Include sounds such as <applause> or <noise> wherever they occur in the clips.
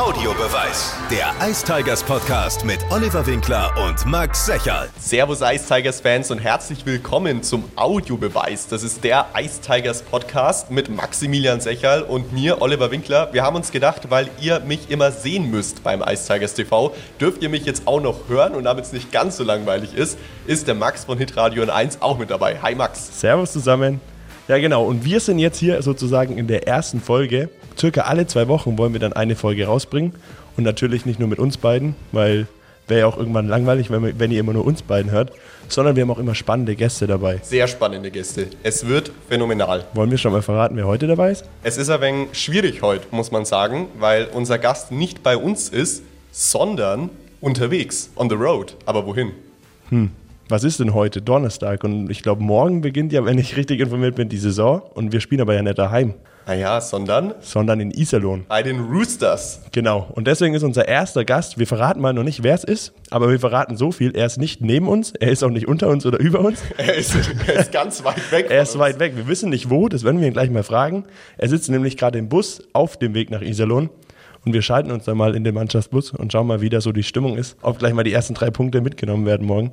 Audiobeweis. Der Ice Tigers Podcast mit Oliver Winkler und Max Secherl. Servus Ice Tigers Fans und herzlich willkommen zum Audiobeweis. Das ist der Ice Tigers Podcast mit Maximilian Secherl und mir, Oliver Winkler. Wir haben uns gedacht, weil ihr mich immer sehen müsst beim Ice Tigers TV, dürft ihr mich jetzt auch noch hören und damit es nicht ganz so langweilig ist, ist der Max von Hitradio 1 auch mit dabei. Hi Max. Servus zusammen. Ja, genau. Und wir sind jetzt hier sozusagen in der ersten Folge. Circa alle zwei Wochen wollen wir dann eine Folge rausbringen. Und natürlich nicht nur mit uns beiden, weil wäre ja auch irgendwann langweilig, wenn, wenn ihr immer nur uns beiden hört, sondern wir haben auch immer spannende Gäste dabei. Sehr spannende Gäste. Es wird phänomenal. Wollen wir schon mal verraten, wer heute dabei ist? Es ist ein wenig schwierig heute, muss man sagen, weil unser Gast nicht bei uns ist, sondern unterwegs, on the road. Aber wohin? Hm, was ist denn heute? Donnerstag. Und ich glaube, morgen beginnt ja, wenn ich richtig informiert bin, die Saison. Und wir spielen aber ja nicht daheim. Naja, sondern? Sondern in Iserlohn. Bei den Roosters. Genau. Und deswegen ist unser erster Gast, wir verraten mal noch nicht, wer es ist, aber wir verraten so viel. Er ist nicht neben uns, er ist auch nicht unter uns oder über uns. <laughs> er, ist, er ist ganz weit weg. er ist weit weg. Wir wissen nicht wo, das werden wir ihn gleich mal fragen. Er sitzt nämlich gerade im Bus auf dem Weg nach Iserlohn. Und wir schalten uns dann mal in den Mannschaftsbus und schauen mal, wie da so die Stimmung ist. Ob gleich mal die ersten drei Punkte mitgenommen werden morgen.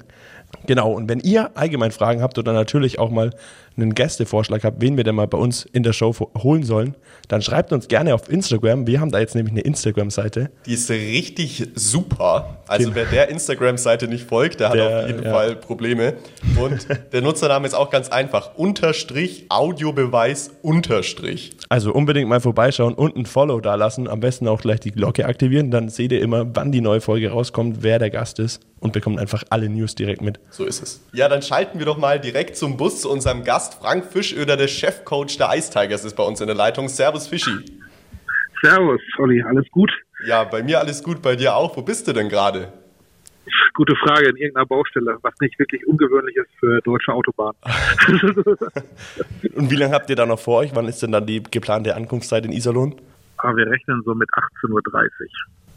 Genau, und wenn ihr allgemein Fragen habt oder natürlich auch mal einen Gästevorschlag habt, wen wir denn mal bei uns in der Show holen sollen, dann schreibt uns gerne auf Instagram. Wir haben da jetzt nämlich eine Instagram-Seite. Die ist richtig super. Also wer der Instagram-Seite nicht folgt, der, der, hat auf jeden ja. Fall Probleme. Und der Nutzername ist auch ganz einfach. Unterstrich Audiobeweis Unterstrich. Also unbedingt mal vorbeischauen und ein Follow da lassen. Am besten auch gleich die Glocke aktivieren. Dann seht ihr immer, wann die neue Folge rauskommt, wer der Gast ist und bekommt einfach alle News direkt mit. So ist es. Ja, dann schalten wir doch mal direkt zum Bus zu unserem Gast. Frank Fischöder, der Chefcoach der Ice Tigers, ist bei uns in der Leitung. Servus, Fischi. Servus, Olli, alles gut? Ja, bei mir alles gut, bei dir auch. Wo bist du denn gerade? Gute Frage, in irgendeiner Baustelle, was nicht wirklich ungewöhnlich ist für deutsche Autobahnen. <laughs> Und wie lange habt ihr da noch vor euch? Wann ist denn dann die geplante Ankunftszeit in Iserlohn? Ah, wir rechnen so mit 18.30 Uhr.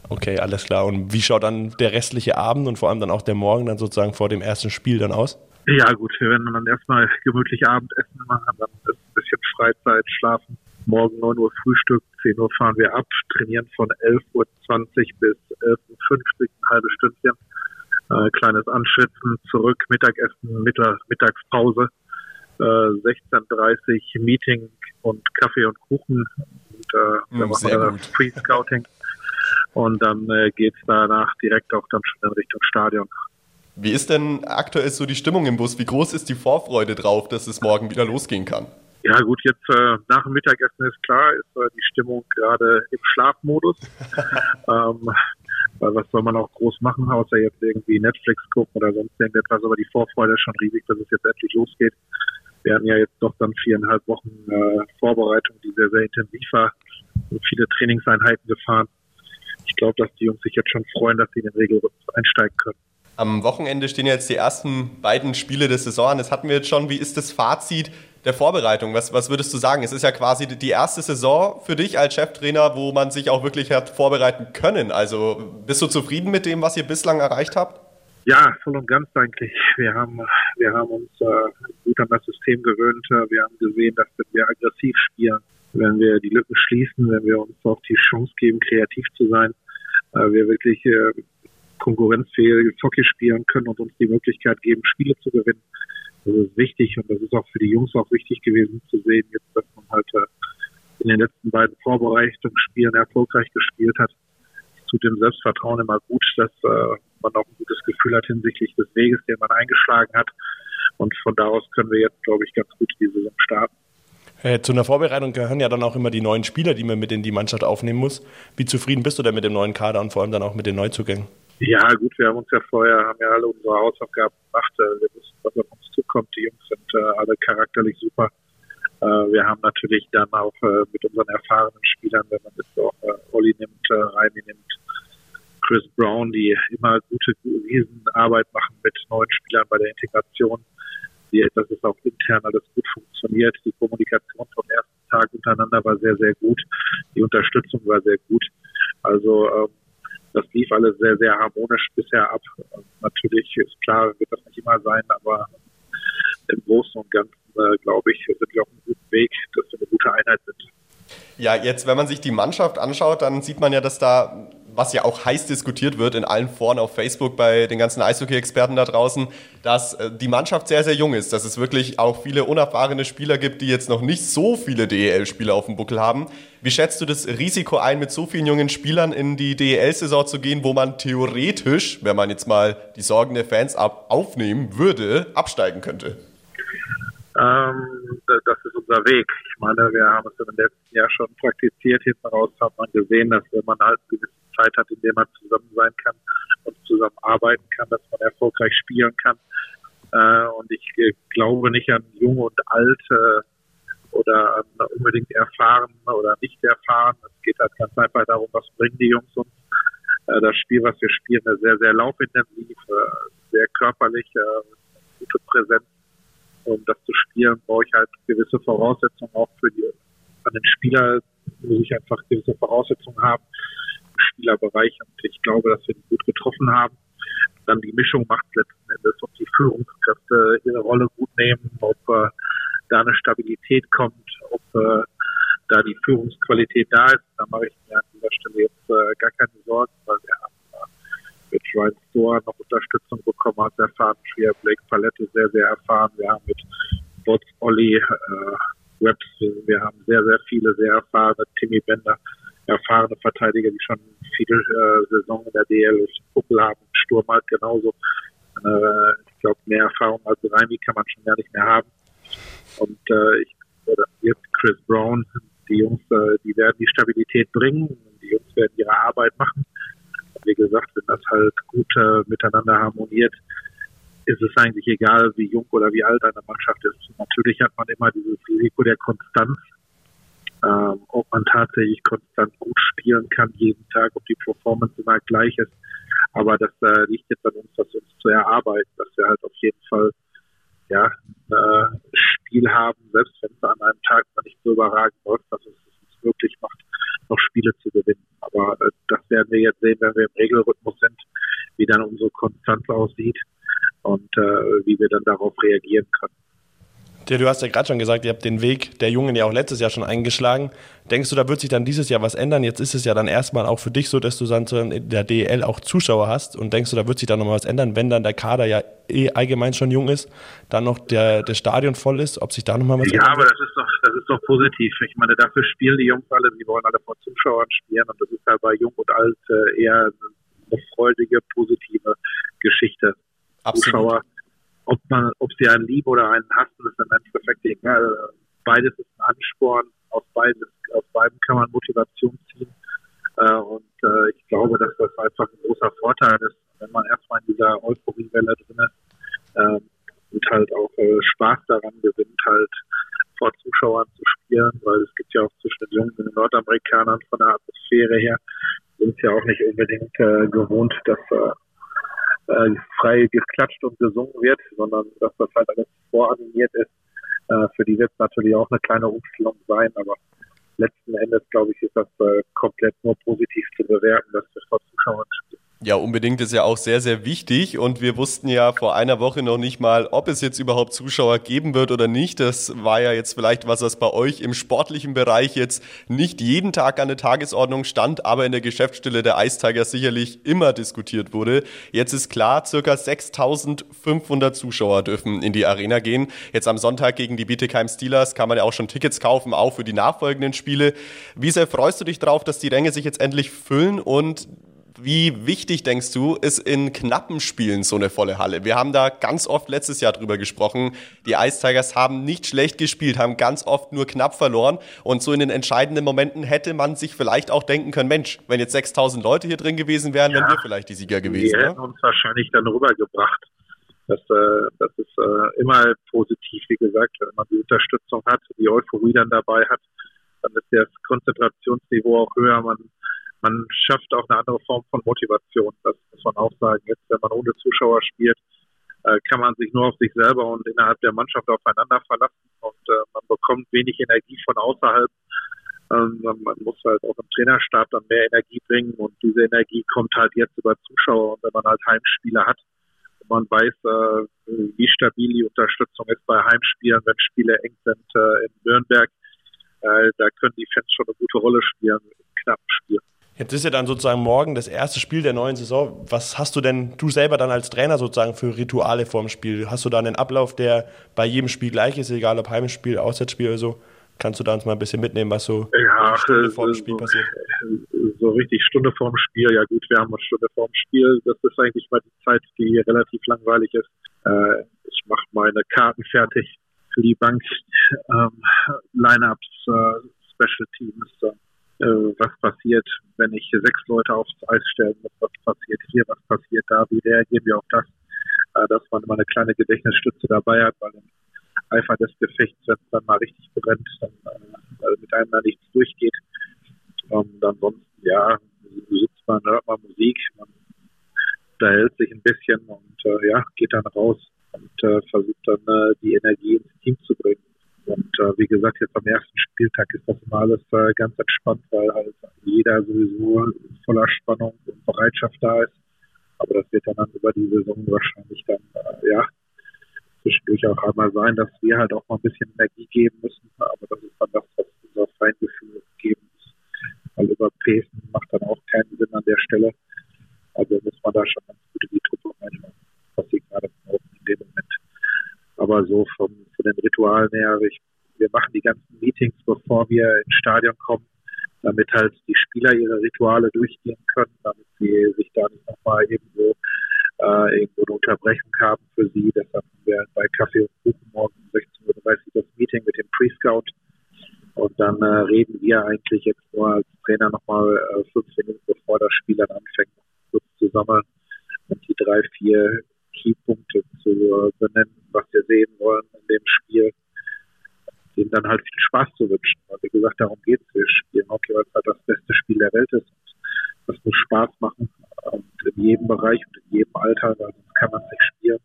Okay, alles klar. Und wie schaut dann der restliche Abend und vor allem dann auch der Morgen dann sozusagen vor dem ersten Spiel dann aus? Ja gut, wir werden dann erstmal gemütlich Abendessen machen, dann ist ein bisschen Freizeit, schlafen. Morgen 9 Uhr Frühstück, 10 Uhr fahren wir ab, trainieren von 11.20 Uhr bis 11.50 Uhr, ein halbes Stündchen. Äh, kleines Anschwitzen, zurück, Mittagessen, Mittag, Mittagspause, äh, 16.30 Uhr Meeting und Kaffee und Kuchen. Und äh, mm, machen wir Pre-Scouting. Und dann äh, geht es danach direkt auch dann schon in Richtung Stadion. Wie ist denn aktuell so die Stimmung im Bus? Wie groß ist die Vorfreude drauf, dass es morgen wieder losgehen kann? Ja gut, jetzt äh, nach dem Mittagessen ist klar, ist äh, die Stimmung gerade im Schlafmodus. <laughs> ähm, weil was soll man auch groß machen, außer jetzt irgendwie Netflix gucken oder sonst irgendetwas. Aber die Vorfreude ist schon riesig, dass es jetzt endlich losgeht. Wir hatten ja jetzt doch dann viereinhalb Wochen äh, Vorbereitung, die sehr, sehr intensiv war und viele Trainingseinheiten gefahren. Ich glaube, dass die Jungs sich jetzt schon freuen, dass sie in den Regelrhythmus einsteigen können. Am Wochenende stehen jetzt die ersten beiden Spiele der Saison Das hatten wir jetzt schon. Wie ist das Fazit der Vorbereitung? Was, was würdest du sagen? Es ist ja quasi die erste Saison für dich als Cheftrainer, wo man sich auch wirklich hat vorbereiten können. Also bist du zufrieden mit dem, was ihr bislang erreicht habt? Ja, voll und ganz eigentlich. Wir haben, wir haben uns äh, gut an das System gewöhnt. Wir haben gesehen, dass wenn wir aggressiv spielen, wenn wir die Lücken schließen, wenn wir uns auch die Chance geben, kreativ zu sein, äh, wir wirklich äh, konkurrenzfähige Hockey spielen können und uns die Möglichkeit geben, Spiele zu gewinnen. Das ist wichtig und das ist auch für die Jungs auch wichtig gewesen zu sehen, jetzt, dass man halt äh, in den letzten beiden Vorbereitungsspielen erfolgreich gespielt hat. Tut dem Selbstvertrauen immer gut, dass äh, man auch ein gutes Gefühl hat hinsichtlich des Weges, den man eingeschlagen hat. Und von da aus können wir jetzt, glaube ich, ganz gut die Saison starten. Äh, zu einer Vorbereitung gehören ja dann auch immer die neuen Spieler, die man mit in die Mannschaft aufnehmen muss. Wie zufrieden bist du denn mit dem neuen Kader und vor allem dann auch mit den Neuzugängen? Ja, gut, wir haben uns ja vorher, haben ja alle unsere Hausaufgaben gemacht. Äh, wir wissen, was auf uns zukommt. Die Jungs sind äh, alle charakterlich super. Äh, wir haben natürlich dann auch äh, mit unseren erfahrenen Spielern, wenn man jetzt auch äh, Olli nimmt, äh, Reimi nimmt, Chris Brown, die immer gute Riesenarbeit machen mit neuen Spielern bei der Integration. Die, dass es auch intern alles gut funktioniert. Die Kommunikation vom ersten Tag untereinander war sehr, sehr gut. Die Unterstützung war sehr gut. Also ähm, lief alles sehr, sehr harmonisch bisher ab. Natürlich ist klar, wird das nicht immer sein, aber im Großen und Ganzen, äh, glaube ich, sind wir auf einem guten Weg, dass wir eine gute Einheit sind. Ja, jetzt, wenn man sich die Mannschaft anschaut, dann sieht man ja, dass da was ja auch heiß diskutiert wird in allen Foren auf Facebook bei den ganzen Eishockey-Experten da draußen, dass äh, die Mannschaft sehr, sehr jung ist, dass es wirklich auch viele unerfahrene Spieler gibt, die jetzt noch nicht so viele DEL-Spieler auf dem Buckel haben. Wie schätzt du das Risiko ein, mit so vielen jungen Spielern in die DEL-Saison zu gehen, wo man theoretisch, wenn man jetzt mal die Sorgen der Fans ab aufnehmen würde, absteigen könnte? Ähm, das ist unser Weg. Ich meine, wir haben es im letzten Jahr schon praktiziert. Hinten raus hat man gesehen, dass wenn man halt eine gewisse Zeit hat, in der man zusammen sein kann und zusammen arbeiten kann, dass man erfolgreich spielen kann. Äh, und ich äh, glaube nicht an jung und alt äh, oder an unbedingt erfahren oder nicht erfahren. Es geht halt ganz einfach darum, was bringen die Jungs uns. Äh, das Spiel, was wir spielen, ist sehr, sehr laufintensiv, äh, sehr körperlich, äh, gute Präsenz. Um das zu spielen, brauche ich halt gewisse Voraussetzungen auch für die, an den Spieler muss ich einfach gewisse Voraussetzungen haben. Spielerbereich. Und ich glaube, dass wir die gut getroffen haben. Dann die Mischung macht letzten Endes, ob die Führungskräfte ihre Rolle gut nehmen, ob äh, da eine Stabilität kommt, ob äh, da die Führungsqualität da ist. Da mache ich mir an dieser Stelle jetzt äh, gar keine Sorgen, weil wir haben äh, mit Ryan Store noch Unterstützung bekommen als erfahren Schwer Blake Palette sehr, sehr erfahren. Wir haben mit Bots Olli äh, Webs, wir haben sehr, sehr viele sehr erfahrene Timmy Bender erfahrene Verteidiger, die schon viele äh, Saison in der DL Kuppel haben. Sturm halt genauso. Äh, ich glaube, mehr Erfahrung als Reimi kann man schon gar nicht mehr haben. Und äh, ich, oder jetzt Chris Brown, die Jungs, äh, die werden die Stabilität bringen. Die Jungs werden ihre Arbeit machen. Und wie gesagt, wenn das halt gut äh, miteinander harmoniert, ist es eigentlich egal, wie jung oder wie alt eine Mannschaft ist. Natürlich hat man immer dieses Risiko der Konstanz ähm, ob man tatsächlich konstant gut spielen kann jeden Tag, ob die Performance immer gleich ist. Aber das äh, liegt jetzt an uns, das uns zu erarbeiten, dass wir halt auf jeden Fall ja, äh, Spiel haben, selbst wenn es an einem Tag mal nicht so überragend läuft, dass es uns möglich macht, noch Spiele zu gewinnen. Aber äh, das werden wir jetzt sehen, wenn wir im Regelrhythmus sind, wie dann unsere Konstanz aussieht und äh, wie wir dann darauf reagieren können. Ja, du hast ja gerade schon gesagt, ihr habt den Weg der Jungen ja auch letztes Jahr schon eingeschlagen. Denkst du, da wird sich dann dieses Jahr was ändern? Jetzt ist es ja dann erstmal auch für dich so, dass du dann in der DEL auch Zuschauer hast und denkst du, da wird sich dann nochmal was ändern, wenn dann der Kader ja eh allgemein schon jung ist, dann noch der, der Stadion voll ist, ob sich da nochmal was ja, ändert? Ja, aber das ist doch, das ist doch positiv. Ich meine, dafür spielen die Jungs alle, sie wollen alle vor Zuschauern spielen und das ist ja bei Jung und Alt äh, eher eine freudige, positive Geschichte. Absolut. Zuschauer ob man, ob sie einen lieben oder einen hassen, ist im Endeffekt egal. Beides ist ein Ansporn. Aus, beides, aus beiden kann man Motivation ziehen. Äh, und äh, ich glaube, dass das einfach ein großer Vorteil ist, wenn man erstmal in dieser Euphoriewelle drin ist äh, und halt auch äh, Spaß daran gewinnt, halt vor Zuschauern zu spielen, weil es gibt ja auch zwischen den Jungen und den Nordamerikanern von der Atmosphäre her, sind ja auch nicht unbedingt äh, gewohnt, dass äh, frei geklatscht und gesungen wird, sondern dass das halt alles voranimiert ist. Äh, für die wird es natürlich auch eine kleine Umstellung sein, aber letzten Endes, glaube ich, ist das äh, komplett nur positiv zu bewerten, dass wir vor Zuschauern spielen. Ja, unbedingt ist ja auch sehr, sehr wichtig. Und wir wussten ja vor einer Woche noch nicht mal, ob es jetzt überhaupt Zuschauer geben wird oder nicht. Das war ja jetzt vielleicht was, was bei euch im sportlichen Bereich jetzt nicht jeden Tag an der Tagesordnung stand, aber in der Geschäftsstelle der Eistiger sicherlich immer diskutiert wurde. Jetzt ist klar, circa 6500 Zuschauer dürfen in die Arena gehen. Jetzt am Sonntag gegen die Bietigheim Steelers kann man ja auch schon Tickets kaufen, auch für die nachfolgenden Spiele. Wie sehr freust du dich drauf, dass die Ränge sich jetzt endlich füllen und wie wichtig denkst du, ist in knappen Spielen so eine volle Halle? Wir haben da ganz oft letztes Jahr drüber gesprochen. Die Ice Tigers haben nicht schlecht gespielt, haben ganz oft nur knapp verloren. Und so in den entscheidenden Momenten hätte man sich vielleicht auch denken können, Mensch, wenn jetzt 6000 Leute hier drin gewesen wären, wären wir vielleicht die Sieger gewesen. Die hätten uns wahrscheinlich dann rübergebracht. Das, äh, das ist äh, immer positiv, wie gesagt, wenn man die Unterstützung hat, die Euphorie dann dabei hat, dann ist das Konzentrationsniveau auch höher. Man man schafft auch eine andere Form von Motivation. Das muss man auch sagen. Jetzt, wenn man ohne Zuschauer spielt, äh, kann man sich nur auf sich selber und innerhalb der Mannschaft aufeinander verlassen und äh, man bekommt wenig Energie von außerhalb. Ähm, man muss halt auch im Trainerstab dann mehr Energie bringen und diese Energie kommt halt jetzt über Zuschauer und wenn man halt Heimspiele hat und man weiß, äh, wie stabil die Unterstützung ist bei Heimspielen, wenn Spiele eng sind in Nürnberg, da können die Fans schon eine gute Rolle spielen im knappen Spiel. Jetzt ist ja dann sozusagen morgen das erste Spiel der neuen Saison. Was hast du denn, du selber dann als Trainer sozusagen für Rituale vorm Spiel? Hast du da einen Ablauf, der bei jedem Spiel gleich ist, egal ob Heimspiel, Auswärtsspiel oder so? Kannst du da uns mal ein bisschen mitnehmen, was so ja, Stunde vor dem Spiel so, passiert? So richtig Stunde vorm Spiel, ja gut, wir haben eine Stunde vorm Spiel. Das ist eigentlich mal die Zeit, die relativ langweilig ist. Äh, ich mache meine Karten fertig für die Bank, ähm, Lineups, äh, Special Teams, was passiert, wenn ich sechs Leute aufs Eis stellen muss, was passiert hier, was passiert da, wie reagieren wir auf das, äh, dass man immer eine kleine Gedächtnisstütze dabei hat, weil im Eifer des Gefechts, wenn es dann mal richtig brennt, dann äh, mit einem da nichts durchgeht. Und ansonsten, ja, sitzt man, hört man Musik, man unterhält sich ein bisschen und äh, ja, geht dann raus und äh, versucht dann äh, die Energie ins Team zu bringen. Äh, wie gesagt, jetzt am ersten Spieltag ist das immer alles äh, ganz entspannt, weil halt jeder sowieso voller Spannung und Bereitschaft da ist. Aber das wird dann, über die Saison wahrscheinlich dann, äh, ja, zwischendurch auch einmal sein, dass wir halt auch mal ein bisschen Energie geben müssen. Aber das ist dann das, was unser Feingefühl geben muss. Weil überpacen macht dann auch keinen Sinn an der Stelle. Also muss man da schon ganz gut in die Truppe reinhauen, was sie gerade brauchen in dem Moment. Aber so vom, von den Ritualen her, ich, wir machen die ganzen Meetings, bevor wir ins Stadion kommen, damit halt die Spieler ihre Rituale durchgehen können, damit sie sich da nicht nochmal irgendwo äh, irgendwo eine Unterbrechung haben für sie. Deshalb haben wir bei Kaffee und Kuchen morgen um 16.30 Uhr das Meeting mit dem Pre-Scout. Und dann äh, reden wir eigentlich jetzt nur als Trainer nochmal äh, fünf Minuten bevor das Spiel dann anfängt, kurz zu sammeln und die drei, vier Keypunkte zu äh, benennen, was wir sehen wollen in dem Spiel, denen dann halt viel Spaß zu wünschen. Weil wie gesagt, darum geht es. Wir spielen Hockey, weil es halt das beste Spiel der Welt ist. Das muss Spaß machen und in jedem Bereich und in jedem Alter, weil sonst kann man nicht spielen.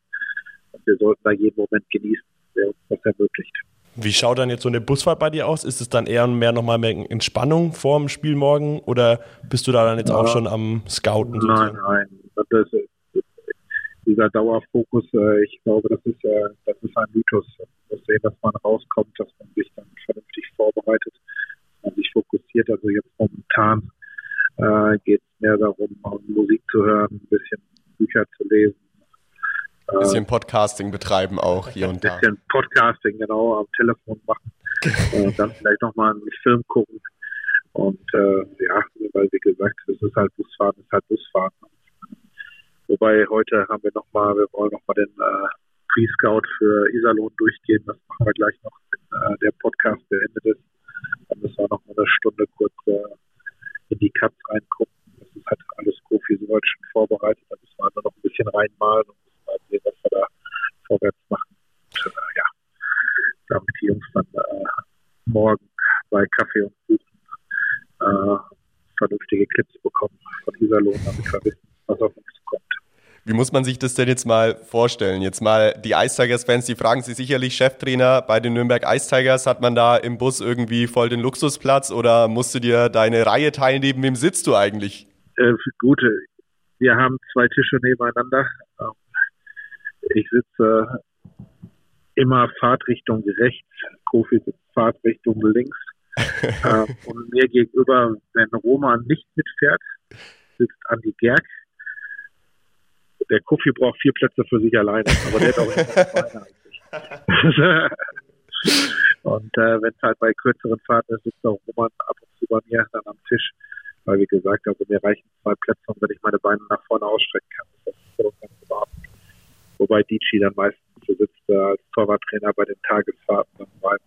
Und wir sollten da jeden Moment genießen, der uns das ermöglicht. Wie schaut dann jetzt so eine Busfahrt bei dir aus? Ist es dann eher mehr nochmal mehr Entspannung vor dem Spiel morgen oder bist du da dann jetzt ja. auch schon am Scouten? Sozusagen? Nein, nein. Das, dieser Dauerfokus, äh, ich glaube, das ist, äh, das ist ein Mythos. Man muss sehen, dass man rauskommt, dass man sich dann vernünftig vorbereitet, dass man sich fokussiert. Also jetzt momentan äh, geht es mehr darum, Musik zu hören, ein bisschen Bücher zu lesen. Ein bisschen äh, Podcasting betreiben auch hier und da. Ein bisschen Podcasting, genau, am Telefon machen. und dann vielleicht nochmal einen Film gucken. Und äh, ja, weil wie gesagt, es ist halt Busfahren, es ist halt Busfahren. Wobei heute haben wir nochmal, wir wollen nochmal den äh, Pre-Scout für Iserlohn durchgehen. Das machen wir gleich noch, wenn äh, der Podcast beendet ist. Dann müssen wir noch mal eine Stunde kurz äh, in die Cuts reingucken. Das ist halt alles Kofi soweit schon vorbereitet. Da müssen wir also noch ein bisschen reinmalen und müssen mal sehen, was wir da vorwärts machen. Und, äh, ja, damit die Jungs dann äh, morgen bei Kaffee und Kuchen äh, vernünftige Clips bekommen von Iserlohn, damit wir wissen, was auf uns zukommt. Wie muss man sich das denn jetzt mal vorstellen? Jetzt mal die Ice Tigers-Fans, die fragen sich sicherlich, Cheftrainer bei den Nürnberg Ice Tigers, hat man da im Bus irgendwie voll den Luxusplatz oder musst du dir deine Reihe teilen? Neben wem sitzt du eigentlich? Äh, gut, wir haben zwei Tische nebeneinander. Ähm, ich sitze immer Fahrtrichtung rechts, Kofi sitzt Fahrtrichtung links. <laughs> Ähm, und mir gegenüber, wenn Roman nicht mitfährt, sitzt Andi Gerg der Kofi braucht vier Plätze für sich alleine, aber der hat auch immer eigentlich. <laughs> <laughs> und äh, wenn es halt bei kürzeren Fahrten ist, sitzt auch Roman ab und zu bei mir dann am Tisch. Weil wie gesagt, also mir reichen zwei Plätze, wenn ich meine Beine nach vorne ausstrecken kann. Das ist so ganz überhaupt. Wobei Dici dann meistens sitzt äh, als Torwarttrainer bei den Tagesfahrten dann beim,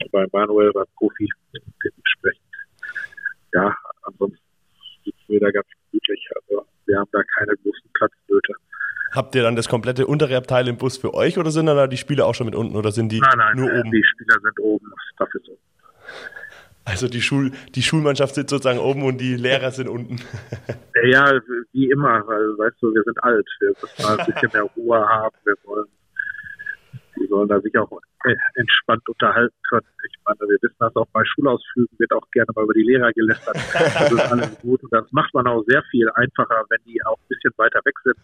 äh, bei Manuel, beim Kofi dementsprechend. Ja, ansonsten sitzen wir da ganz gemütlich. Also wir haben da keine großen Platznöte. Habt ihr dann das komplette untere Abteil im Bus für euch oder sind da die Spieler auch schon mit unten oder sind die nein, nein, nur nein, oben? Die Spieler sind oben. Also die, Schul die Schulmannschaft sitzt sozusagen oben und die Lehrer sind unten. Ja, wie immer, weil weißt du, wir sind alt. Wir müssen mal ein bisschen mehr Ruhe haben. Wir wollen, die sollen da sich auch entspannt unterhalten können. Ich meine, wir wissen das auch bei Schulausflügen wird auch gerne mal über die Lehrer gelästert. Das ist alles gut und das macht man auch sehr viel einfacher, wenn die auch ein bisschen weiter weg sind.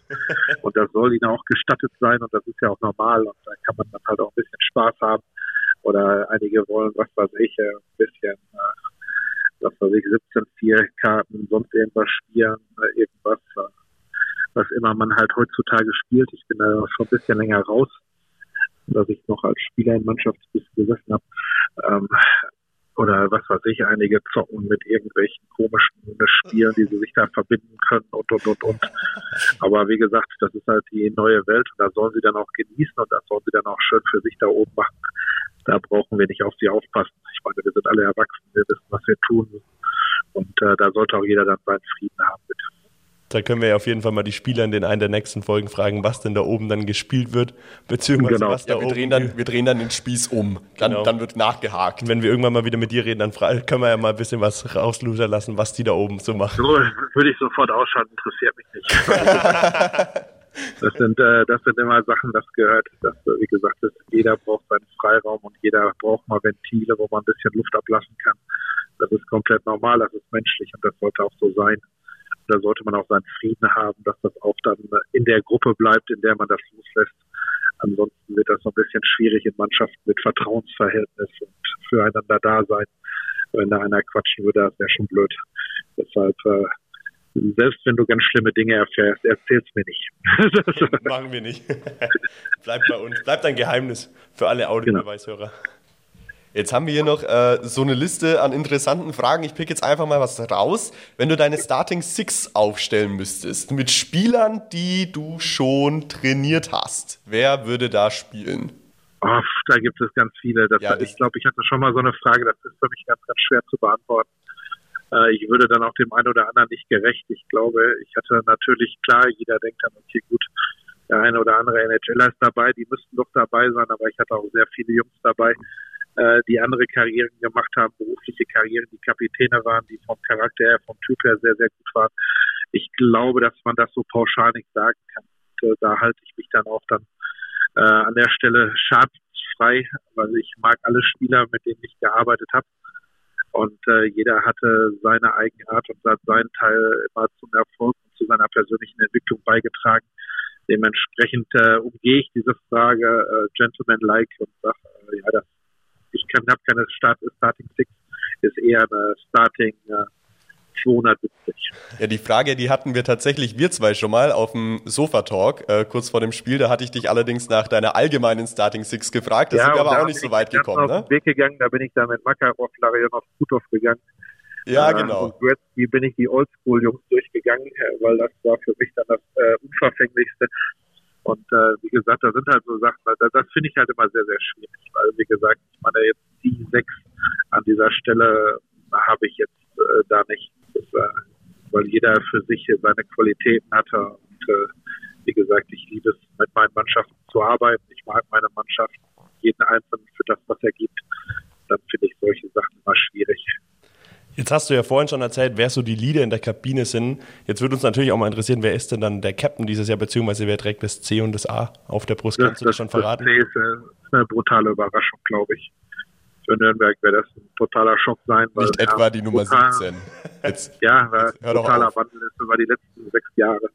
Und das soll ihnen auch gestattet sein und das ist ja auch normal und da kann man dann halt auch ein bisschen Spaß haben. Oder einige wollen, was weiß ich, ein bisschen, was weiß ich, 17 4 Karten, sonst irgendwas spielen, irgendwas, was immer man halt heutzutage spielt. Ich bin da schon ein bisschen länger raus, dass ich noch als Spieler in Mannschaftsbus gesessen habe. Ähm, oder was weiß ich, einige zocken mit irgendwelchen komischen Spielen, die sie sich da verbinden können und und und und. Aber wie gesagt, das ist halt die neue Welt und da sollen sie dann auch genießen und das sollen sie dann auch schön für sich da oben machen. Da brauchen wir nicht auf sie aufpassen. Ich meine, wir sind alle erwachsen, wir wissen, was wir tun. Und äh, da sollte auch jeder dann seinen Frieden haben mit. Da können wir ja auf jeden Fall mal die Spieler in den einen der nächsten Folgen fragen, was denn da oben dann gespielt wird, beziehungsweise genau. was da ja, wir oben... Drehen dann, wir drehen dann den Spieß um, dann, genau. dann wird nachgehakt. Und wenn wir irgendwann mal wieder mit dir reden, dann können wir ja mal ein bisschen was rausluser lassen, was die da oben so machen. So, würde ich sofort ausschalten, interessiert mich nicht. <laughs> <laughs> Das sind, äh, das sind immer Sachen, das gehört, dass, wie gesagt, dass jeder braucht seinen Freiraum und jeder braucht mal Ventile, wo man ein bisschen Luft ablassen kann. Das ist komplett normal, das ist menschlich und das sollte auch so sein da sollte man auch seinen Frieden haben, dass das auch dann in der Gruppe bleibt, in der man das loslässt. Ansonsten wird das noch ein bisschen schwierig in Mannschaften mit Vertrauensverhältnis und füreinander da sein. Wenn da einer quatschen würde, das wäre schon blöd. Deshalb, äh, selbst wenn du ganz schlimme Dinge erfährst, erzähl's mir nicht. <laughs> Machen wir nicht. <laughs> Bleibt bei uns. Bleibt ein Geheimnis für alle Audiobeweishörer. Genau. Jetzt haben wir hier noch äh, so eine Liste an interessanten Fragen. Ich pick jetzt einfach mal was raus. Wenn du deine Starting Six aufstellen müsstest, mit Spielern, die du schon trainiert hast, wer würde da spielen? Oh, da gibt es ganz viele. Das, ja, ich glaube, ich hatte schon mal so eine Frage, das ist für mich ganz, ganz schwer zu beantworten. Äh, ich würde dann auch dem einen oder anderen nicht gerecht. Ich glaube, ich hatte natürlich, klar, jeder denkt dann, okay, gut, der eine oder andere NHLer ist dabei, die müssten doch dabei sein, aber ich hatte auch sehr viele Jungs dabei, äh, die andere Karrieren gemacht haben, berufliche Karrieren, die Kapitäne waren, die vom Charakter her, vom Typ her sehr, sehr gut waren. Ich glaube, dass man das so pauschal nicht sagen kann. Und, äh, da halte ich mich dann auch dann äh, an der Stelle schadensfrei, weil ich mag alle Spieler, mit denen ich gearbeitet habe. Und äh, jeder hatte seine eigene Art und hat seinen Teil immer zum Erfolg und zu seiner persönlichen Entwicklung beigetragen. Dementsprechend äh, umgehe ich diese Frage äh, gentleman-like und sage, äh, ja, das ich habe keine Start, Starting Six, ist eher eine Starting äh, 270. Ja, die Frage, die hatten wir tatsächlich, wir zwei schon mal auf dem Sofa-Talk, äh, kurz vor dem Spiel. Da hatte ich dich allerdings nach deiner allgemeinen Starting Six gefragt. Da ja, sind wir aber auch nicht so weit gekommen. Ne? Weg gegangen, da bin ich dann mit Makarov, Larionov, Kutov gegangen. Ja, äh, genau. Und Gretzky bin ich die Oldschool-Jungs durchgegangen, äh, weil das war für mich dann das äh, Unverfänglichste. Und äh, wie gesagt, da sind halt so Sachen, das, das finde ich halt immer sehr, sehr schwierig, weil wie gesagt, ich meine jetzt die sechs an dieser Stelle habe ich jetzt da nicht, weil jeder für sich seine Qualitäten hatte und äh, wie gesagt, ich liebe es, mit meinen Mannschaften zu arbeiten. Ich mag meine Mannschaft, jeden Einzelnen für das, was er gibt. Dann finde ich solche Sachen immer schwierig. Jetzt hast du ja vorhin schon erzählt, wer so die Leader in der Kabine sind. Jetzt würde uns natürlich auch mal interessieren, wer ist denn dann der Captain dieses Jahr, beziehungsweise wer trägt das C und das A auf der Brust? Kannst das, du das schon verraten? Das C ist eine brutale Überraschung, glaube ich. Für Nürnberg wäre das ein totaler Schock sein. Nicht etwa die Nummer 17. Jetzt, <laughs> ja, jetzt totaler Wandel ist über die letzten sechs Jahre.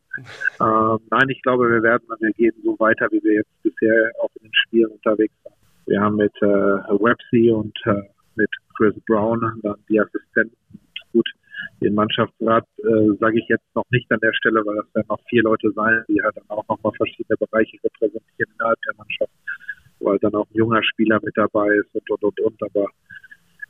ähm, nein, ich glaube, wir werden, wir gehen so weiter, wie wir jetzt bisher auch in den Spielen unterwegs waren. Wir haben mit äh, Websy und äh, mit Chris Brown, dann die Assistenten. Gut, den Mannschaftsrat äh, sage ich jetzt noch nicht an der Stelle, weil das werden noch vier Leute sein, die halt dann auch nochmal verschiedene Bereiche repräsentieren innerhalb der Mannschaft, weil dann auch ein junger Spieler mit dabei ist und und und und. Aber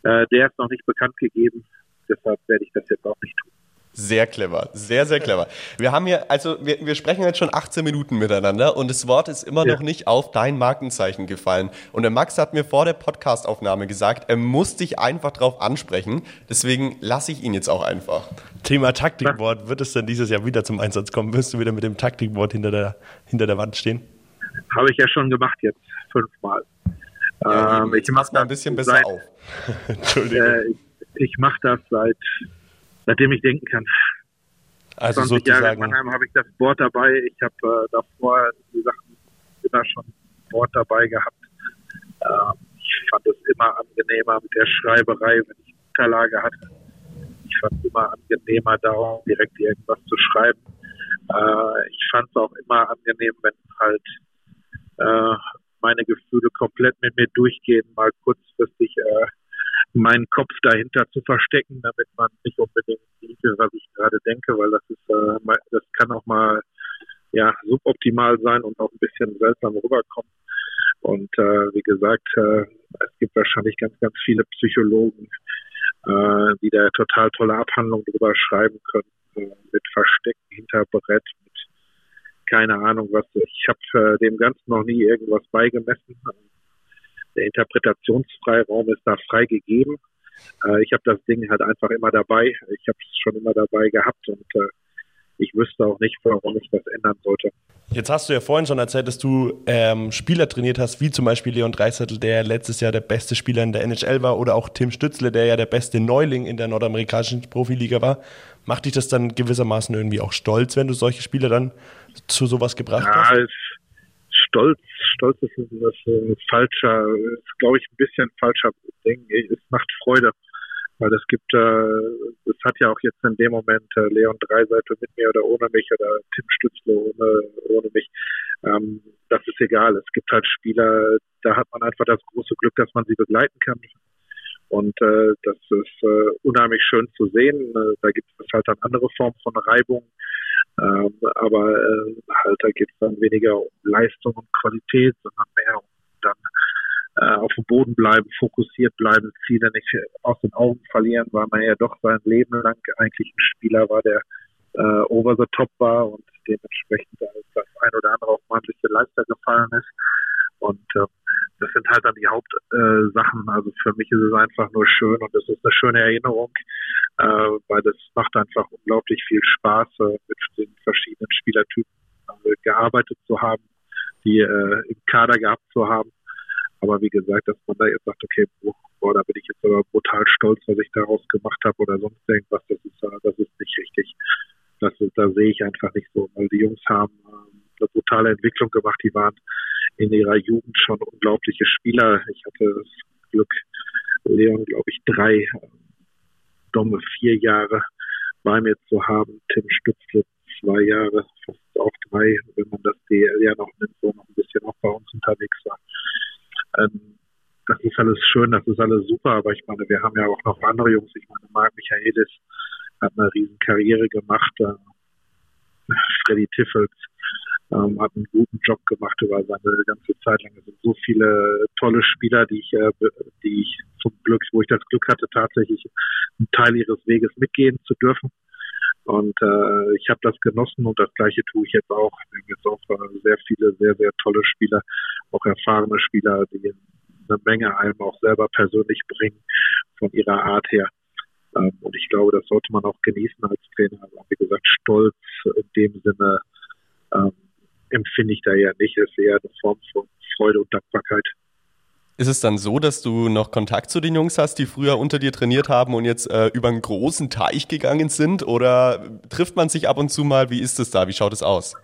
äh, der ist noch nicht bekannt gegeben, deshalb werde ich das jetzt auch nicht tun. Sehr clever, sehr, sehr clever. Wir haben hier, also wir, wir sprechen jetzt schon 18 Minuten miteinander und das Wort ist immer ja. noch nicht auf dein Markenzeichen gefallen. Und der Max hat mir vor der Podcastaufnahme gesagt, er muss dich einfach drauf ansprechen. Deswegen lasse ich ihn jetzt auch einfach. Thema Taktikwort, wird es denn dieses Jahr wieder zum Einsatz kommen? Wirst du wieder mit dem Taktikwort hinter der, hinter der Wand stehen? Habe ich ja schon gemacht jetzt, fünfmal. Ja, ähm, ich mache mal ein bisschen besser seit, auf. <laughs> Entschuldigung. Äh, ich ich mache das seit seitdem ich denken kann. Also 20 sozusagen. Jahre in Mannheim habe ich das Board dabei. Ich habe äh, davor die Sachen immer schon Board dabei gehabt. Äh, ich fand es immer angenehmer mit der Schreiberei, wenn ich Unterlage hatte. Ich fand es immer angenehmer, darum direkt irgendwas zu schreiben. Äh, ich fand es auch immer angenehm, wenn es halt äh, meine Gefühle komplett mit mir durchgehen, mal kurzfristig äh, meinen Kopf dahinter zu verstecken, damit man nicht unbedingt sieht, was ich gerade denke, weil das ist, äh, das kann auch mal ja suboptimal sein und auch ein bisschen seltsam rüberkommen. Und äh, wie gesagt, äh, es gibt wahrscheinlich ganz, ganz viele Psychologen, äh, die da total tolle Abhandlungen drüber schreiben können, äh, mit Verstecken hinter Brett, keine Ahnung was. Ich habe äh, dem Ganzen noch nie irgendwas beigemessen. Der Interpretationsfreiraum ist da freigegeben. Äh, ich habe das Ding halt einfach immer dabei. Ich habe es schon immer dabei gehabt und äh, ich wüsste auch nicht, warum ich das ändern sollte. Jetzt hast du ja vorhin schon erzählt, dass du ähm, Spieler trainiert hast, wie zum Beispiel Leon Dreisattel, der letztes Jahr der beste Spieler in der NHL war, oder auch Tim Stützle, der ja der beste Neuling in der nordamerikanischen Profiliga war. Macht dich das dann gewissermaßen irgendwie auch stolz, wenn du solche Spieler dann zu sowas gebracht ja, hast? Stolz, Stolz ist ein, ein falscher, ist glaube ich ein bisschen falscher Ding. Es macht Freude. Weil es gibt, äh, es hat ja auch jetzt in dem Moment äh, Leon Dreiseite mit mir oder ohne mich oder Tim Stützle ohne, ohne mich. Ähm, das ist egal. Es gibt halt Spieler, da hat man einfach das große Glück, dass man sie begleiten kann. Und äh, das ist äh, unheimlich schön zu sehen. Äh, da gibt es halt dann andere Formen von Reibung. Ähm, aber äh, halt da geht es dann weniger um Leistung und Qualität, sondern mehr um dann äh, auf dem Boden bleiben, fokussiert bleiben, Ziele nicht aus den Augen verlieren, weil man ja doch sein Leben lang eigentlich ein Spieler war, der äh, over the top war und dementsprechend das ein oder andere auf manche Leister gefallen ist. Und äh, das sind halt dann die Hauptsachen. Äh, also für mich ist es einfach nur schön und es ist eine schöne Erinnerung, äh, weil das macht einfach unglaublich viel Spaß, äh, mit den verschiedenen Spielertypen äh, gearbeitet zu haben, die äh, im Kader gehabt zu haben aber wie gesagt, dass man da jetzt sagt, okay, boah, da bin ich jetzt aber brutal stolz, was ich daraus gemacht habe oder sonst irgendwas, das ist, äh, das ist nicht richtig. Das ist, da sehe ich einfach nicht so, weil die Jungs haben ähm, eine brutale Entwicklung gemacht. Die waren in ihrer Jugend schon unglaubliche Spieler. Ich hatte das Glück, Leon, glaube ich, drei, Domme vier Jahre bei mir zu haben, Tim Stützle zwei Jahre, fast auch drei, wenn man das DL ja noch nimmt, wo noch ein bisschen auch bei uns unterwegs war. Ähm, das ist alles schön, das ist alles super, aber ich meine, wir haben ja auch noch andere Jungs. Ich meine, Marc Michaelis hat eine riesen Karriere gemacht. Äh, Freddy Tiffels ähm, hat einen guten Job gemacht über seine ganze Zeit lang. Es sind so viele tolle Spieler, die ich, äh, die ich zum Glück, wo ich das Glück hatte, tatsächlich einen Teil ihres Weges mitgehen zu dürfen. Und äh, ich habe das genossen und das gleiche tue ich jetzt auch. Wir haben jetzt auch äh, sehr viele, sehr, sehr tolle Spieler, auch erfahrene Spieler, die eine Menge einem auch selber persönlich bringen von ihrer Art her. Ähm, und ich glaube, das sollte man auch genießen als Trainer. Also, wie gesagt, Stolz in dem Sinne ähm, empfinde ich da ja nicht. Es ist eher eine Form von Freude und Dankbarkeit. Ist es dann so, dass du noch Kontakt zu den Jungs hast, die früher unter dir trainiert haben und jetzt äh, über einen großen Teich gegangen sind? Oder trifft man sich ab und zu mal? Wie ist es da? Wie schaut es aus?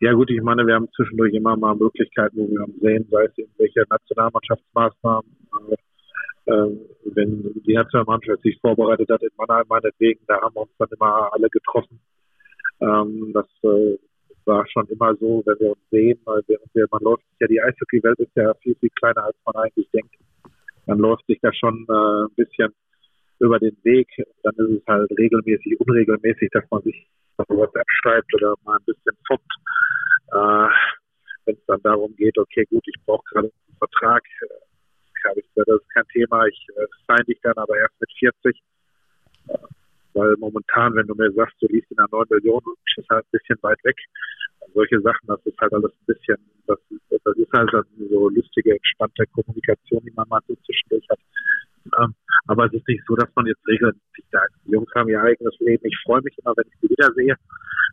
Ja gut, ich meine, wir haben zwischendurch immer mal Möglichkeiten, wo wir uns sehen, sei es irgendwelche Nationalmannschaftsmaßnahmen, äh, äh, wenn die Nationalmannschaft sich vorbereitet hat in Mannheim meinetwegen, da haben wir uns dann immer alle getroffen. Ähm, das äh, war schon immer so, wenn wir uns sehen, weil wir, man läuft sich ja, die Eishockey-Welt ist ja viel, viel kleiner, als man eigentlich denkt. Man läuft sich da schon äh, ein bisschen über den Weg. Dann ist es halt regelmäßig, unregelmäßig, dass man sich auf WhatsApp schreibt oder mal ein bisschen foppt. Äh, wenn es dann darum geht, okay, gut, ich brauche gerade einen Vertrag, äh, das ist kein Thema, ich äh, sign dich dann aber erst mit 40. Äh, weil momentan, wenn du mir sagst, du liest in einer 9 Millionen, ist halt ein bisschen weit weg. Und solche Sachen, das ist halt alles ein bisschen, das, das ist halt so lustige, entspannte Kommunikation, die man mal so zwischendurch hat. Ähm, aber es ist nicht so, dass man jetzt regelmäßig sagt, die Jungs haben ihr eigenes Leben. Ich freue mich immer, wenn ich sie wiedersehe.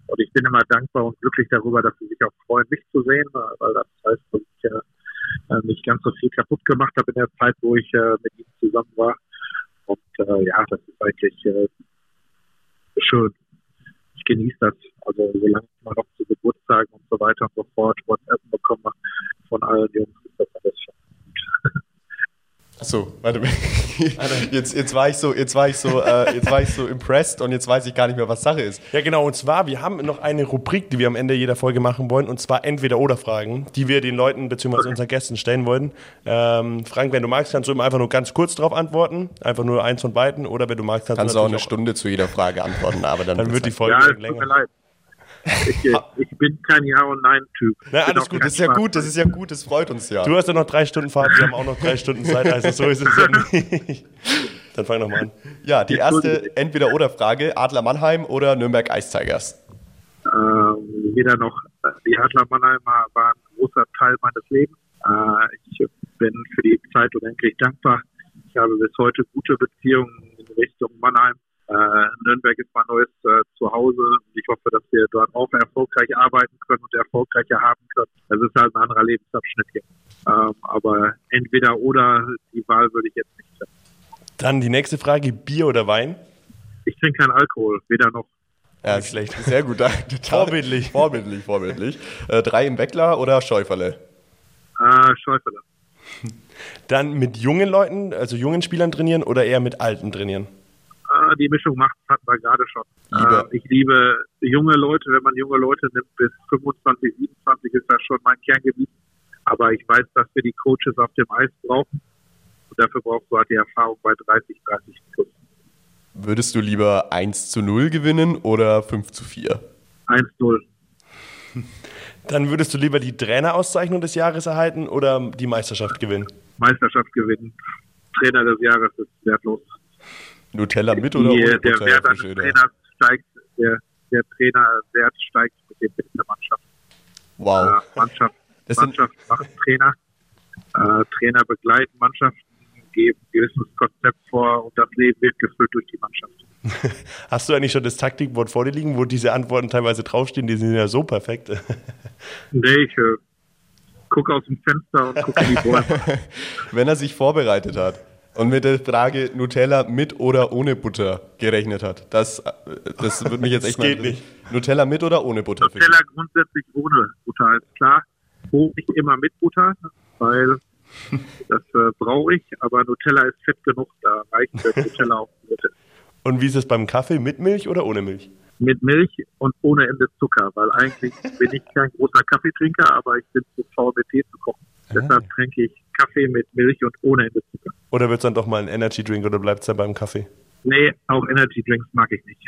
Und ich bin immer dankbar und glücklich darüber, dass sie sich auch freuen, mich zu sehen, weil das heißt, dass ich äh, nicht ganz so viel kaputt gemacht habe in der Zeit, wo ich äh, mit ihnen zusammen war. Und äh, ja, das ist eigentlich äh, schön. Ich genieße das. Also solange ich mal noch zu Geburtstagen und so weiter und so fort WhatsApp bekomme von allen Jungs, ist das alles schon. Achso, Warte, <laughs> jetzt, jetzt war ich so, jetzt war ich so, äh, jetzt war ich so impressed und jetzt weiß ich gar nicht mehr, was Sache ist. Ja, genau. Und zwar, wir haben noch eine Rubrik, die wir am Ende jeder Folge machen wollen, und zwar Entweder-Oder-Fragen, die wir den Leuten bzw. unseren Gästen stellen wollen. Ähm, Frank, wenn du magst, kannst du immer einfach nur ganz kurz darauf antworten. Einfach nur eins von beiden. Oder wenn du magst, kannst, Kannst du auch eine natürlich Stunde zu jeder Frage antworten, aber dann, Dann wird die wird's Folge Ja, länger. tut mir leid. Ich, äh, ich bin kein Ja- und Nein-Typ. Na, alles gut, Das ist ja gut, das ist ja gut, das freut uns ja. Du hast ja noch drei Stunden Fahrt, wir haben auch noch drei Stunden Zeit, also so ist es ja <laughs> nicht. Dann fang nochmal an. Ja, die erste Entweder-Oder-Frage: Adler Mannheim oder Nürnberg Ice Tigers? Ähm, weder noch die Adler Mannheimer waren ein großer Teil meines Lebens. Äh, ich bin für die Zeit unendlich dankbar. Ich habe bis heute gute Beziehungen in Richtung Mannheim. Äh, Nürnberg ist mein neues äh, Zuhause. Ich hoffe, dass wir dort auch erfolgreich arbeiten können und erfolgreicher haben können. Das ist halt ein anderer Lebensabschnitt hier. Ähm, aber entweder oder, die Wahl würde ich jetzt nicht treffen. Dann die nächste Frage: Bier oder Wein? Ich trinke keinen Alkohol, weder noch. Ja, Nicht schlecht. Sehr gut. <laughs> Vorbildlich. Vorbildlich, vorbildlich. Äh, drei im Weckler oder Schäuferle? Äh, Schäufele. <laughs> Dann mit jungen Leuten, also jungen Spielern trainieren oder eher mit alten trainieren? Äh, die Mischung macht, hatten wir gerade schon. Äh, ich liebe junge Leute, wenn man junge Leute nimmt, bis 25, 27 ist das schon mein Kerngebiet. Aber ich weiß, dass wir die Coaches auf dem Eis brauchen. Und dafür brauchst du halt die Erfahrung bei 30, 30 plus. Würdest du lieber 1 zu 0 gewinnen oder 5 zu 4? 1-0. <laughs> Dann würdest du lieber die Trainerauszeichnung des Jahres erhalten oder die Meisterschaft gewinnen? Meisterschaft gewinnen. Trainer des Jahres ist wertlos. Nutella mit oder ohne der Butter, Wert eines? Trainers steigt, der, der Trainerwert steigt mit dem Bild der Mannschaft. Wow. Äh, Mannschaft, <laughs> Das Mannschaft macht Trainer. Äh, Trainer begleiten Mannschaften, geben ein gewisses Konzept vor und das Leben wird gefüllt durch die Mannschaft. <laughs> Hast du eigentlich schon das Taktikboard vor dir liegen, wo diese Antworten teilweise draufstehen? Die sind ja so perfekt. <laughs> Nee, ich äh, gucke aus dem Fenster und gucke in die Bäume. Wenn er sich vorbereitet hat und mit der Frage Nutella mit oder ohne Butter gerechnet hat, das, äh, das würde mich jetzt echt Das geht mal interessieren. Nutella mit oder ohne Butter? Nutella grundsätzlich ohne Butter ist klar. Honig immer mit Butter, weil <laughs> das äh, brauche ich, aber Nutella ist fett genug, da reicht der Nutella auch mit, Und wie ist es beim Kaffee? Mit Milch oder ohne Milch? mit Milch und ohne Ende Zucker, weil eigentlich bin ich kein großer Kaffeetrinker, aber ich bin zu faul mit Tee zu kochen. Deshalb trinke ich Kaffee mit Milch und ohne Ende Zucker. Oder wird es dann doch mal ein Energy Drink oder bleibt es dann beim Kaffee? Nee, auch Energy Drinks mag ich nicht.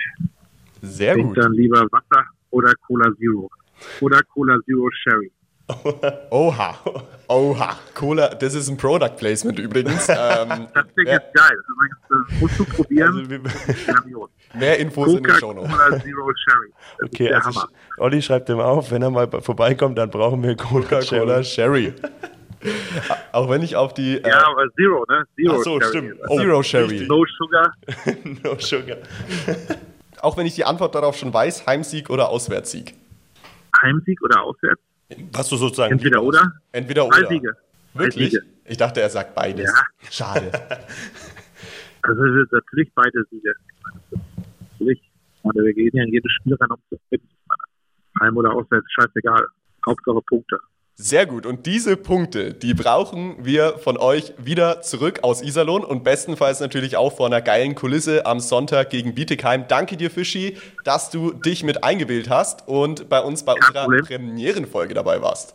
Sehr Ich gut. dann lieber Wasser oder Cola Zero. Oder Cola Zero Sherry. <laughs> Oha. Oha. Cola, das ist ein Product Placement übrigens. <laughs> ähm, Das Ding ja, ist geil. Übrigens, äh, musst du probieren. Also, mehr Infos in den Show Coca-Cola Zero Sherry. Das okay, ist der also Hammer. Olli schreibt dem auf, wenn er mal vorbeikommt, dann brauchen wir Cola. Coca-Cola Sherry. Auch wenn ich auf die äh, Ja, aber Zero, ne? Zero Ach so, Sherry. stimmt. Also Zero Sherry. No Sugar. <laughs> no sugar. Auch wenn ich die Antwort darauf schon weiß, Heimsieg oder Auswärtssieg? Heimsieg oder auswärts? Was du sozusagen Entweder oder. Entweder Drei oder. Siege. Wirklich? Siege. Ich dachte, er sagt beides. Ja. Schade. <laughs> Also es ist natürlich beide Siege. Natürlich. Ich meine, wir gehen ja in jedes Spiel rein, um zu gewinnen. Heim oder auswärts, scheißegal. Hauptsache Punkte. Sehr gut. Und diese Punkte, die brauchen wir von euch wieder zurück aus Iserlohn und bestenfalls natürlich auch vor einer geilen Kulisse am Sonntag gegen Bietigheim. Danke dir, Fischi, dass du dich mit eingewählt hast und bei uns bei unserer Problem. Premierenfolge dabei warst.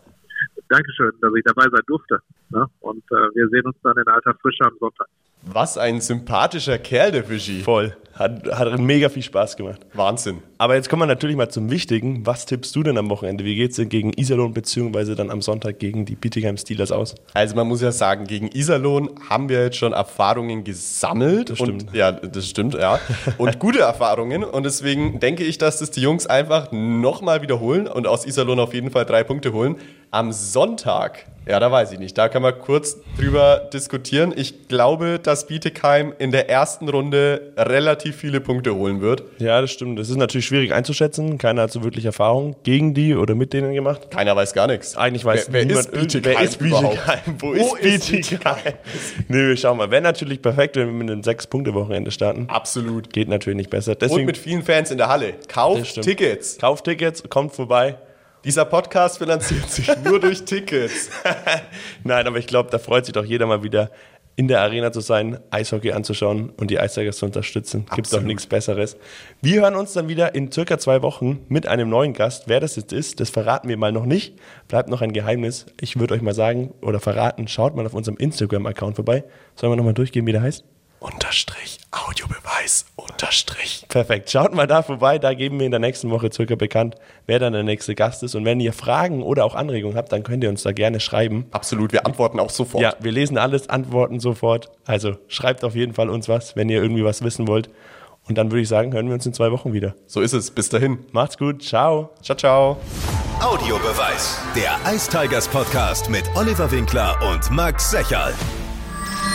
Dankeschön, dass ich dabei sein durfte. Ne? Und äh, wir sehen uns dann in alter Frische am Sonntag. Was ein sympathischer Kerl, der Fischi. Voll. Hat, hat mega viel Spaß gemacht. Wahnsinn. Aber jetzt kommen wir natürlich mal zum Wichtigen. Was tippst du denn am Wochenende? Wie geht's denn gegen Iserlohn beziehungsweise dann am Sonntag gegen die Bietigheim Steelers aus? Also man muss ja sagen, gegen Iserlohn haben wir jetzt schon Erfahrungen gesammelt. Das Und, stimmt. ja, das stimmt, ja. Und gute Erfahrungen. Und deswegen denke ich, dass das die Jungs einfach nochmal wiederholen und aus Iserlohn auf jeden Fall drei Punkte holen. Am Sonntag, ja, da weiß ich nicht, da kann man kurz drüber diskutieren. Ich glaube, dass Bietigheim in der ersten Runde relativ viele Punkte holen wird. Ja, das stimmt. Das ist natürlich schwierig einzuschätzen. Keiner hat so wirklich Erfahrung gegen die oder mit denen gemacht. Keiner weiß gar nichts. Eigentlich weiß wer, wer niemand ist Bietigheim wer ist? Bietigheim? Wo, Wo ist ist Bietigheim? nee, wir schauen mal. Wäre natürlich perfekt, wenn wir mit einem Sechs-Punkte-Wochenende starten. Absolut. Geht natürlich nicht besser. Und Deswegen mit vielen Fans in der Halle. Kauft. Tickets. kauft Tickets, kommt vorbei. Dieser Podcast finanziert sich nur durch Tickets. <laughs> Nein, aber ich glaube, da freut sich doch jeder mal wieder in der Arena zu sein, Eishockey anzuschauen und die Eistigers zu unterstützen. Gibt doch Absolut. nichts Besseres. Wir hören uns dann wieder in circa zwei Wochen mit einem neuen Gast. Wer das jetzt ist, das verraten wir mal noch nicht. Bleibt noch ein Geheimnis. Ich würde euch mal sagen oder verraten, schaut mal auf unserem Instagram-Account vorbei. Sollen wir nochmal durchgehen, wie der heißt? Unterstrich, Audiobeweis, Unterstrich. Perfekt. Schaut mal da vorbei, da geben wir in der nächsten Woche circa bekannt, wer dann der nächste Gast ist. Und wenn ihr Fragen oder auch Anregungen habt, dann könnt ihr uns da gerne schreiben. Absolut, wir antworten auch sofort. Ja, wir lesen alles, antworten sofort. Also schreibt auf jeden Fall uns was, wenn ihr irgendwie was wissen wollt. Und dann würde ich sagen, hören wir uns in zwei Wochen wieder. So ist es. Bis dahin. Macht's gut, ciao. Ciao, ciao. Audiobeweis. Der Ice Tigers Podcast mit Oliver Winkler und Max Secherl.